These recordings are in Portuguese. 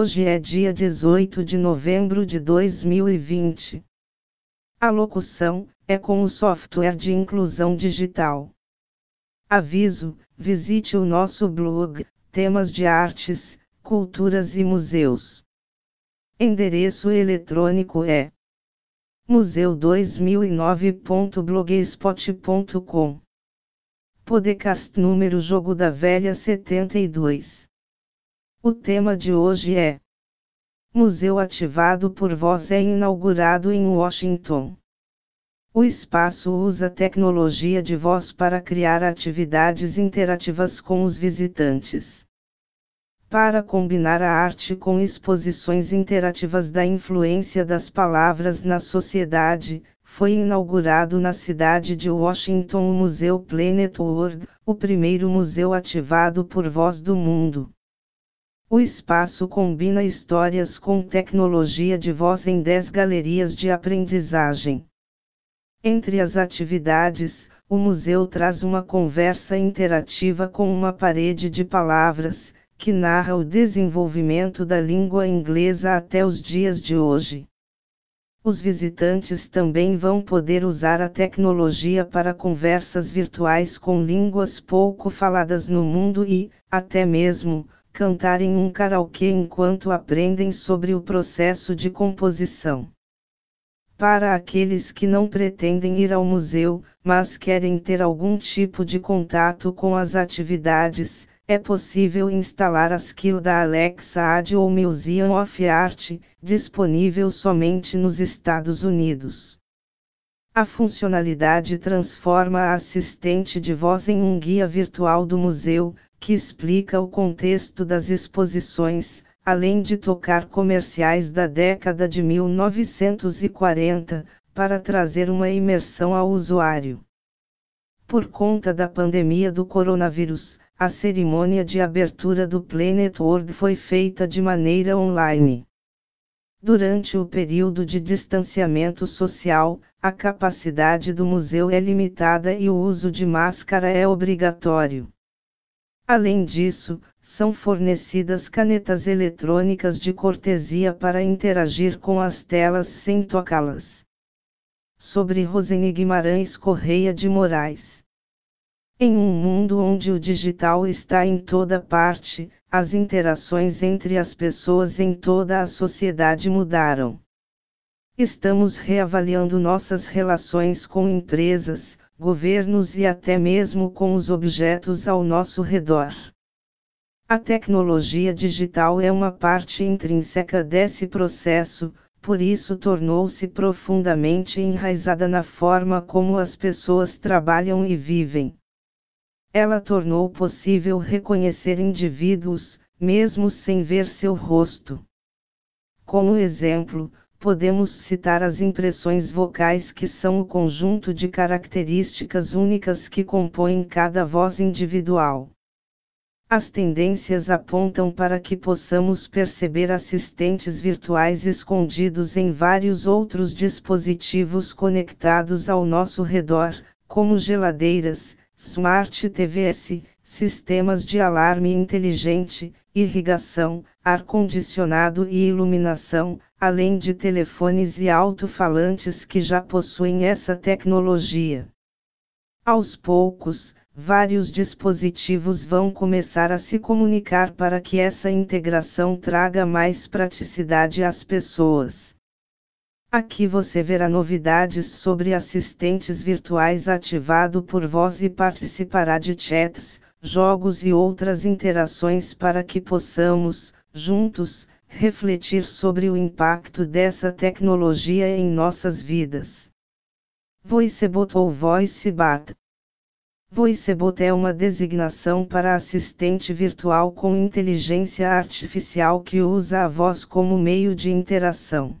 Hoje é dia 18 de novembro de 2020. A locução é com o software de inclusão digital. Aviso: visite o nosso blog, temas de artes, culturas e museus. Endereço eletrônico é museu2009.blogspot.com. Podcast número Jogo da Velha 72. O tema de hoje é Museu ativado por voz é inaugurado em Washington. O espaço usa tecnologia de voz para criar atividades interativas com os visitantes. Para combinar a arte com exposições interativas da influência das palavras na sociedade, foi inaugurado na cidade de Washington o Museu Planet World, o primeiro museu ativado por voz do mundo. O espaço combina histórias com tecnologia de voz em 10 galerias de aprendizagem. Entre as atividades, o museu traz uma conversa interativa com uma parede de palavras, que narra o desenvolvimento da língua inglesa até os dias de hoje. Os visitantes também vão poder usar a tecnologia para conversas virtuais com línguas pouco faladas no mundo e, até mesmo, cantar em um karaokê enquanto aprendem sobre o processo de composição. Para aqueles que não pretendem ir ao museu, mas querem ter algum tipo de contato com as atividades, é possível instalar a skill da Alexa Ad ou Museum of Art, disponível somente nos Estados Unidos. A funcionalidade transforma a assistente de voz em um guia virtual do museu, que explica o contexto das exposições, além de tocar comerciais da década de 1940, para trazer uma imersão ao usuário. Por conta da pandemia do coronavírus, a cerimônia de abertura do Planet World foi feita de maneira online. Durante o período de distanciamento social, a capacidade do museu é limitada e o uso de máscara é obrigatório. Além disso, são fornecidas canetas eletrônicas de cortesia para interagir com as telas sem tocá-las. Sobre Rosene Guimarães Correia de Moraes. Em um mundo onde o digital está em toda parte, as interações entre as pessoas em toda a sociedade mudaram. Estamos reavaliando nossas relações com empresas, governos e até mesmo com os objetos ao nosso redor. A tecnologia digital é uma parte intrínseca desse processo, por isso tornou-se profundamente enraizada na forma como as pessoas trabalham e vivem. Ela tornou possível reconhecer indivíduos, mesmo sem ver seu rosto. Como exemplo, podemos citar as impressões vocais que são o conjunto de características únicas que compõem cada voz individual. As tendências apontam para que possamos perceber assistentes virtuais escondidos em vários outros dispositivos conectados ao nosso redor, como geladeiras, smart TVS, sistemas de alarme inteligente, irrigação, ar-condicionado e iluminação, além de telefones e alto-falantes que já possuem essa tecnologia. Aos poucos, vários dispositivos vão começar a se comunicar para que essa integração traga mais praticidade às pessoas. Aqui você verá novidades sobre assistentes virtuais ativado por voz e participará de chats, jogos e outras interações para que possamos, juntos, refletir sobre o impacto dessa tecnologia em nossas vidas. VoiceBot ou VoiceBat VoiceBot é uma designação para assistente virtual com inteligência artificial que usa a voz como meio de interação.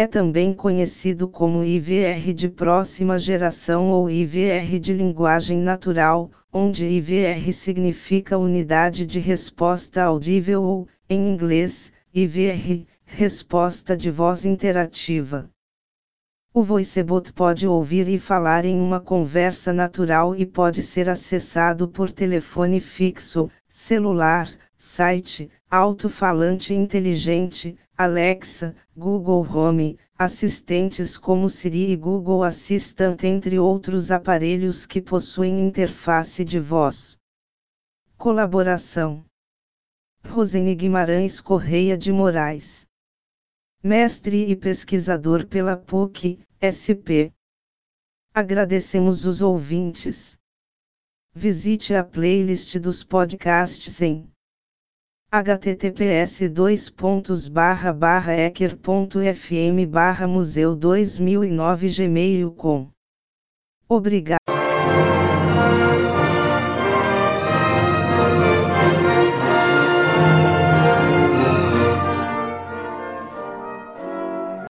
É também conhecido como IVR de próxima geração ou IVR de linguagem natural, onde IVR significa unidade de resposta audível ou, em inglês, IVR, resposta de voz interativa. O VoiceBot pode ouvir e falar em uma conversa natural e pode ser acessado por telefone fixo, celular, site, alto-falante inteligente, Alexa, Google Home, assistentes como Siri e Google Assistant, entre outros aparelhos que possuem interface de voz. Colaboração Rosene Guimarães Correia de Moraes. Mestre e pesquisador pela PUC, SP. Agradecemos os ouvintes. Visite a playlist dos podcasts em https ecker.fm museu 2009 gmail.com. Obrigado.